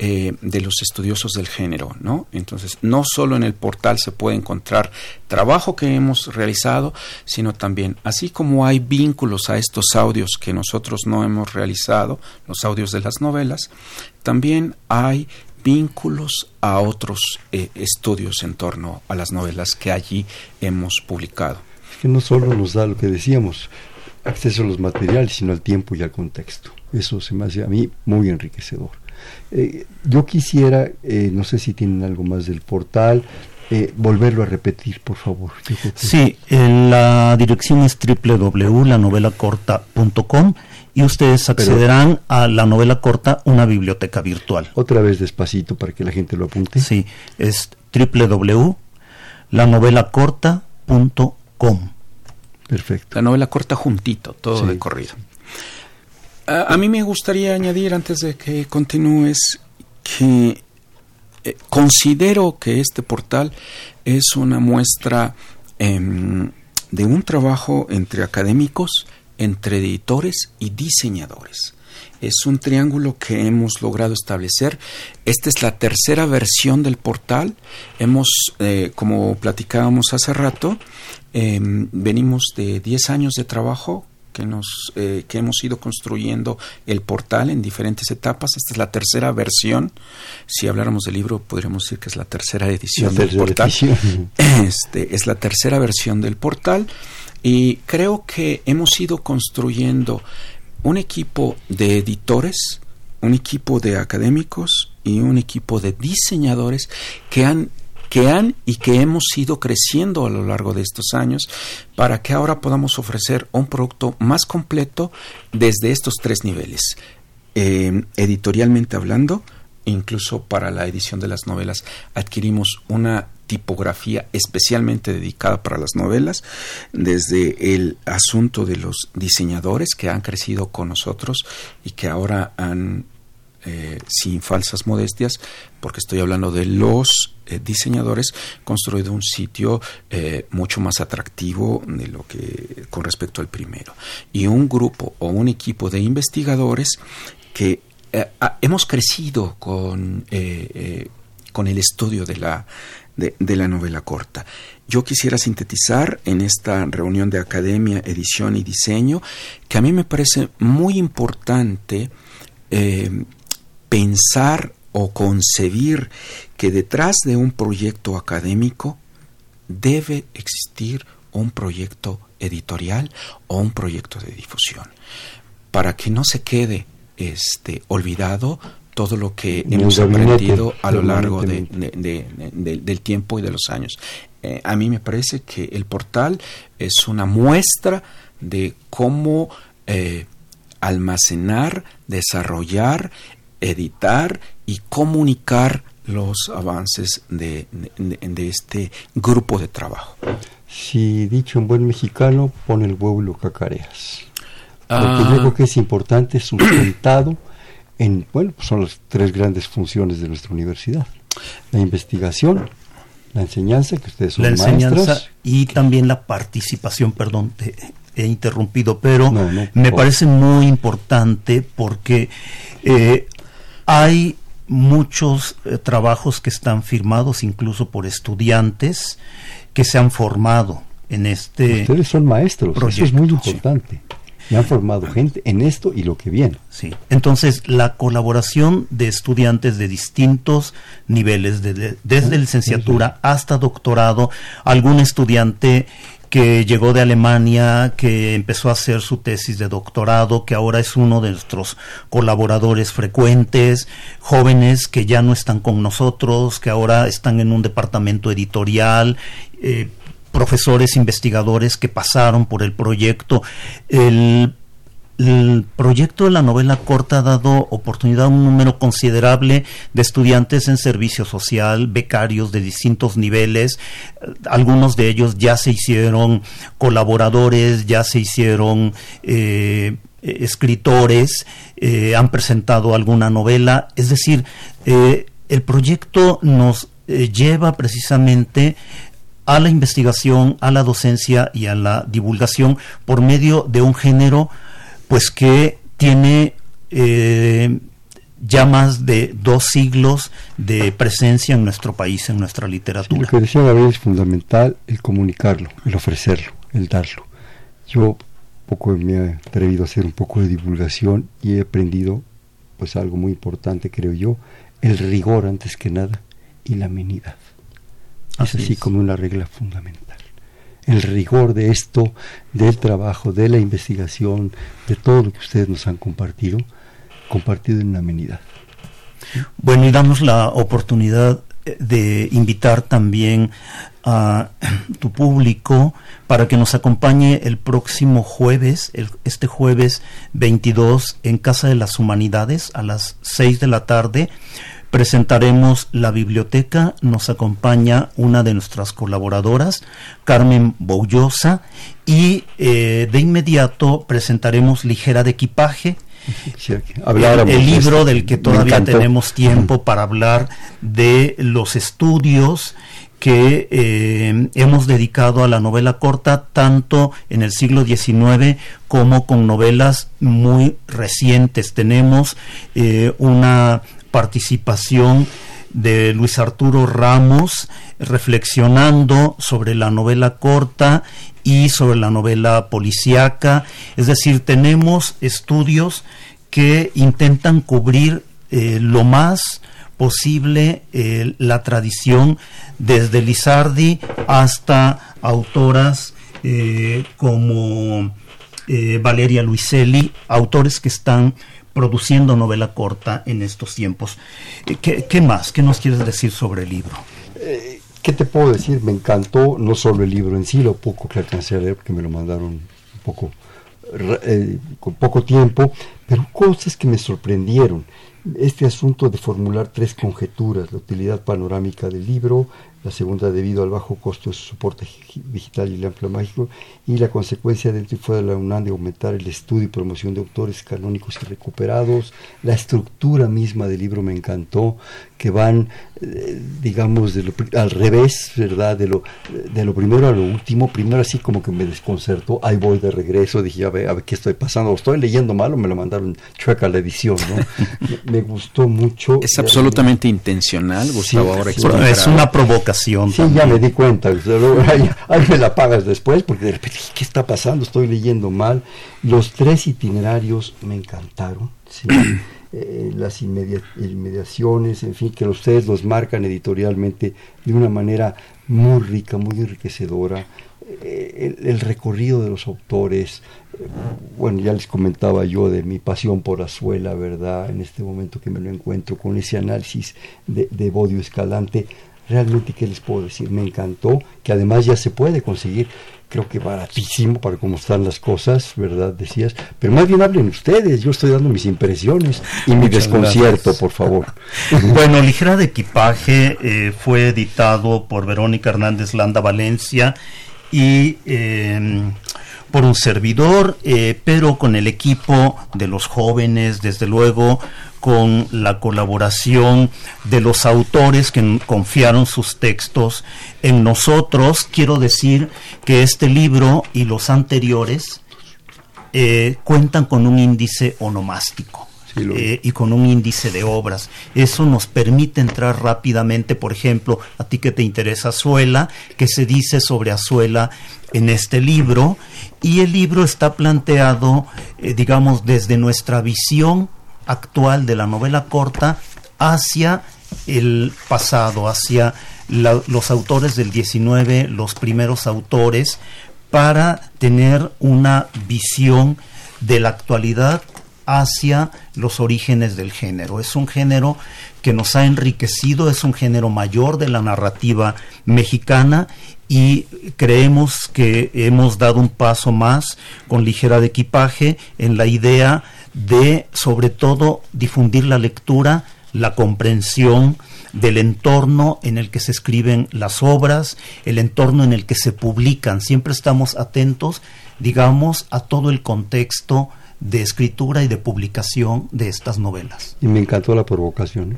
eh, de los estudiosos del género, ¿no? Entonces, no solo en el portal se puede encontrar trabajo que hemos realizado, sino también, así como hay vínculos a estos audios que nosotros no hemos realizado, los audios de las novelas, también hay vínculos a otros eh, estudios en torno a las novelas que allí hemos publicado. Es que no solo nos da lo que decíamos, acceso a los materiales, sino al tiempo y al contexto. Eso se me hace a mí muy enriquecedor. Eh, yo quisiera, eh, no sé si tienen algo más del portal, volverlo a repetir, por favor. Sí, la dirección es www.lanovelacorta.com y ustedes accederán a la novela corta Una biblioteca virtual. Otra vez despacito para que la gente lo apunte. Sí, es www.lanovelacorta.com. Perfecto. La novela corta juntito, todo de corrido. A, mí me gustaría añadir antes de que continúes que eh, considero que este portal es una muestra em, de un trabajo entre académicos, entre editores y diseñadores. Es un triángulo que hemos logrado establecer. Esta es la tercera versión del portal. Hemos, eh, como platicábamos hace rato, em, venimos de 10 años de trabajo que, nos, eh, que hemos ido construyendo el portal en diferentes etapas. Esta es la tercera versión. Si habláramos del libro, podríamos decir que es la tercera edición del portal. Este, es la tercera versión del portal. Y creo que hemos ido construyendo un equipo de editores, un equipo de académicos y un equipo de diseñadores que han que han y que hemos ido creciendo a lo largo de estos años para que ahora podamos ofrecer un producto más completo desde estos tres niveles. Eh, editorialmente hablando, incluso para la edición de las novelas adquirimos una tipografía especialmente dedicada para las novelas, desde el asunto de los diseñadores que han crecido con nosotros y que ahora han, eh, sin falsas modestias, porque estoy hablando de los eh, diseñadores, construido un sitio eh, mucho más atractivo de lo que con respecto al primero. Y un grupo o un equipo de investigadores que hemos crecido con, con el estudio de la de, la novela corta. Yo quisiera sintetizar en esta reunión de academia, edición y diseño que a mí me parece muy importante eh, pensar o concebir que detrás de un proyecto académico debe existir un proyecto editorial o un proyecto de difusión para que no se quede este olvidado todo lo que hemos aprendido a lo largo del tiempo y de los años. Eh, a mí me parece que el portal es una muestra de cómo eh, almacenar, desarrollar, editar y comunicar los avances de, este grupo de trabajo. Si dicho en buen mexicano, pone el huevo y lo cacareas. Porque yo ah. creo que es importante, sustentado bueno, pues son las tres grandes funciones de nuestra universidad. La investigación, la enseñanza, que ustedes son La enseñanza y también la participación, perdón, te he interrumpido, pero me parece muy importante porque eh, hay muchos eh, trabajos que están firmados incluso por estudiantes que se han formado en este ustedes son maestros eso es muy importante Y han formado gente en esto y lo que viene. Sí. Entonces, la colaboración de estudiantes de distintos niveles, desde licenciatura hasta doctorado, algún estudiante que llegó de Alemania, que empezó a hacer su tesis de doctorado, que ahora es uno de nuestros colaboradores frecuentes, jóvenes que ya no están con nosotros, que ahora están en un departamento editorial, eh, profesores investigadores que pasaron por el proyecto. El proyecto de la novela corta ha dado oportunidad a un número considerable de estudiantes en servicio social, becarios de distintos niveles. Algunos de ellos ya se hicieron colaboradores, ya se hicieron eh, escritores, eh, han presentado alguna novela. Es decir, eh, el proyecto nos lleva precisamente a la investigación, a la docencia y a la divulgación por medio de un género pues que tiene eh, ya más de dos siglos de presencia en nuestro país, en nuestra literatura. lo que decía Gabriel es fundamental el comunicarlo, el ofrecerlo, el darlo. Yo poco me he atrevido a hacer un poco de divulgación y he aprendido pues algo muy importante creo yo, el rigor antes que nada y la amenidad. Es así como una regla fundamental. El rigor de esto, del trabajo, de la investigación, de todo lo que ustedes nos han compartido, compartido en una amenidad. Bueno, y damos la oportunidad eh, de invitar también a tu público para que nos acompañe el próximo jueves, este jueves 22, en Casa de las Humanidades a las 6 de la tarde presentaremos la biblioteca. Nos acompaña una de nuestras colaboradoras, Carmen Boullosa, y eh, de inmediato presentaremos Ligera de Equipaje. el, libro del que todavía tenemos tiempo para hablar de los estudios que eh, hemos dedicado a la novela corta tanto en el siglo XIX como con novelas muy recientes. Tenemos eh, una participación de Luis Arturo Ramos reflexionando sobre la novela corta y sobre la novela policíaca. Es decir, tenemos estudios que intentan cubrir eh, lo más posible eh, la tradición desde Lizardi hasta autoras eh, como Valeria Luiselli, autores que están produciendo novela corta en estos tiempos. Eh, ¿Qué, más? ¿Qué nos quieres decir sobre el libro? Eh, ¿Qué te puedo decir? Me encantó no solo el libro en sí, lo poco que alcancé a leer, porque me lo mandaron poco eh, con poco tiempo, pero cosas que me sorprendieron. Este asunto de formular tres conjeturas, la utilidad panorámica del libro, la segunda debido al bajo costo de su soporte digital y el amplio mágico, y la consecuencia dentro y fuera de la UNAM de aumentar el estudio y promoción de autores canónicos y recuperados, la estructura misma del libro me encantó, que van, eh, digamos, de al revés, ¿verdad? De lo, de lo primero a lo último, primero así como que me desconcertó, ahí voy de regreso, dije, a ver, a ver qué estoy pasando, estoy leyendo mal o me lo mandaron chueca la edición, ¿no? me, gustó mucho. Es absolutamente intencional, Gustavo, ahora Es una provocación. Sí, ya me di cuenta, ahí, me la pagas después, porque de repente, ¿qué está pasando? Estoy leyendo mal. Los tres itinerarios me encantaron, sí. Eh, las inmediaciones, en fin, que ustedes los marcan editorialmente de una manera muy rica, muy enriquecedora. Eh, el, recorrido de los autores, eh, bueno, ya les comentaba yo de mi pasión por Azuela, ¿verdad? En este momento que me lo encuentro con ese análisis de, de Bodio Escalante, realmente, ¿qué les puedo decir? Me encantó, que además ya se puede conseguir creo que baratísimo para cómo están las cosas, ¿verdad? Decías, pero más bien hablen ustedes, yo estoy dando mis impresiones y mi desconcierto, por favor. bueno, Ligera de Equipaje eh, fue editado por Verónica Hernández Landa Valencia y em, por un servidor, eh, pero con el equipo de los jóvenes, desde luego, con la colaboración de los autores que confiaron sus textos en nosotros. Quiero decir que este libro y los anteriores eh, cuentan con un índice onomástico. Eh, y con un índice de obras. Eso nos permite entrar rápidamente, por ejemplo, a ti que te interesa Azuela, que se dice sobre Azuela en este libro, y el libro está planteado, eh, digamos, desde nuestra visión actual de la novela corta hacia el pasado, hacia los autores del 19, los primeros autores, para tener una visión de la actualidad hacia los orígenes del género. Es un género que nos ha enriquecido, es un género mayor de la narrativa mexicana y creemos que hemos dado un paso más con ligera de equipaje en la idea de, sobre todo, difundir la lectura, la comprensión del entorno en el que se escriben las obras, el entorno en el que se publican. Siempre estamos atentos, digamos, a todo el contexto de escritura y de publicación de estas novelas. Y me encantó la provocación. ¿eh?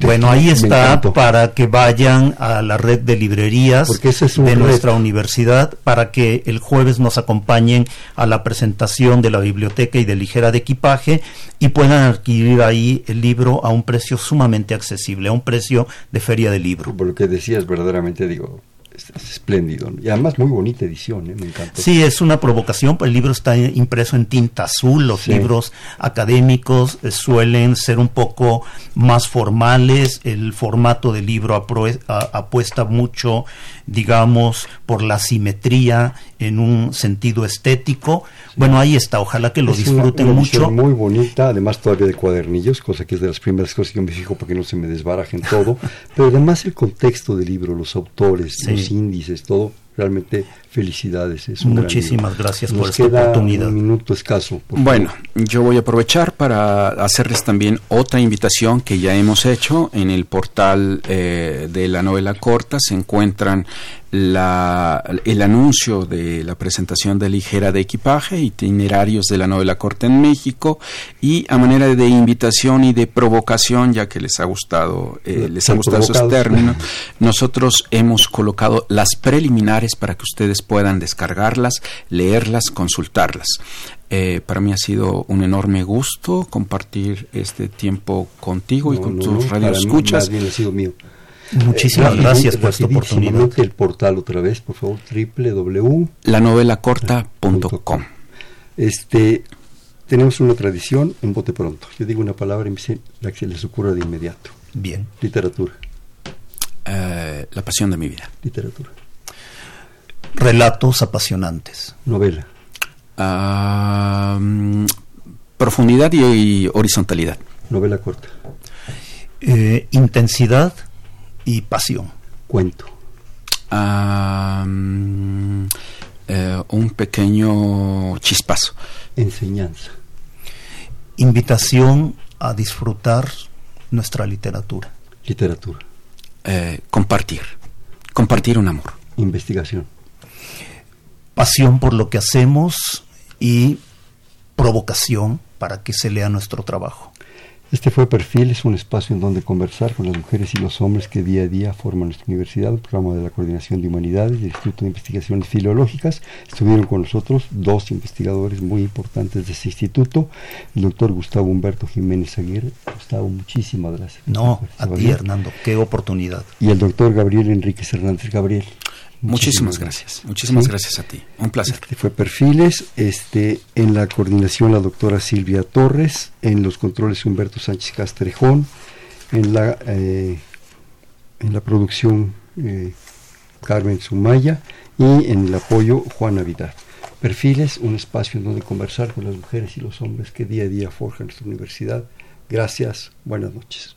bueno, ahí está para que vayan a la red de librerías de nuestra universidad para que el jueves nos acompañen a la presentación de la biblioteca y de ligera de equipaje y puedan adquirir ahí el libro a un precio sumamente accesible, a un precio de feria de libro. Por lo que decías verdaderamente digo, es, espléndido. Y además muy bonita edición, ¿eh? me encanta. Sí, es una provocación, pues el libro está impreso en tinta azul, los libros académicos eh, suelen ser un poco más formales, el formato del libro apuesta mucho, digamos, por la simetría en un sentido estético. Bueno, ahí está, ojalá que lo disfruten mucho. Muy bonita, además todavía de cuadernillos, cosa que es de las primeras cosas que me fijo para que no se me desbarajen todo, pero además el contexto del libro, los autores, los índices, todo, realmente felicidades. Es Muchísimas gracias por esta oportunidad. Un minuto escaso. Bueno, yo voy a aprovechar para hacerles también otra invitación que ya hemos hecho en el portal eh, de la novela corta. Se encuentran la, el anuncio de la presentación de ligera de equipaje, itinerarios de la novela corta en México y a manera de invitación y de provocación, ya que les ha gustado, eh, les ha gustado esos términos, nosotros hemos colocado las preliminares para que ustedes puedan descargarlas, leerlas, consultarlas. Eh, para mí ha sido un enorme gusto compartir este tiempo contigo y con tus radioescuchas. ha sido mío. Muchísimas eh, gracias por esta oportunidad. El portal otra vez, por favor, www.lanovelacorta.com. Este, tenemos una tradición en bote pronto. Yo digo una palabra y me dice la que se les ocurra de inmediato. Bien. Literatura. Eh, la pasión de mi vida. Literatura. Relatos apasionantes. Novela. Profundidad y, horizontalidad. Novela corta. Eh, intensidad y pasión. Cuento. Eh, un pequeño chispazo. Enseñanza. Invitación a disfrutar nuestra literatura. Literatura. Eh, compartir. Compartir un amor. Investigación. Pasión por lo que hacemos y provocación para que se lea nuestro trabajo. Este fue Perfil, es un espacio en donde conversar con las mujeres y los hombres que día a día forman nuestra universidad, el programa de la Coordinación de Humanidades y el Instituto de Investigaciones Filológicas. Estuvieron con nosotros dos investigadores muy importantes de ese instituto, el doctor Gustavo Humberto Jiménez Aguirre. Gustavo, muchísimas gracias. No, a ti, Hernando, qué oportunidad. Y el doctor Gabriel Enríquez Hernández. Gabriel. Muchísimas, gracias. Muchísimas gracias a ti. Un placer. Este fue Perfiles, este, en la coordinación la doctora Silvia Torres, en los controles Humberto Sánchez Castrejón, en la, eh, en la producción eh, Carmen Sumaya y en el apoyo Juan Navidad. Perfiles, un espacio en donde conversar con las mujeres y los hombres que día a día forjan nuestra universidad. Gracias, buenas noches.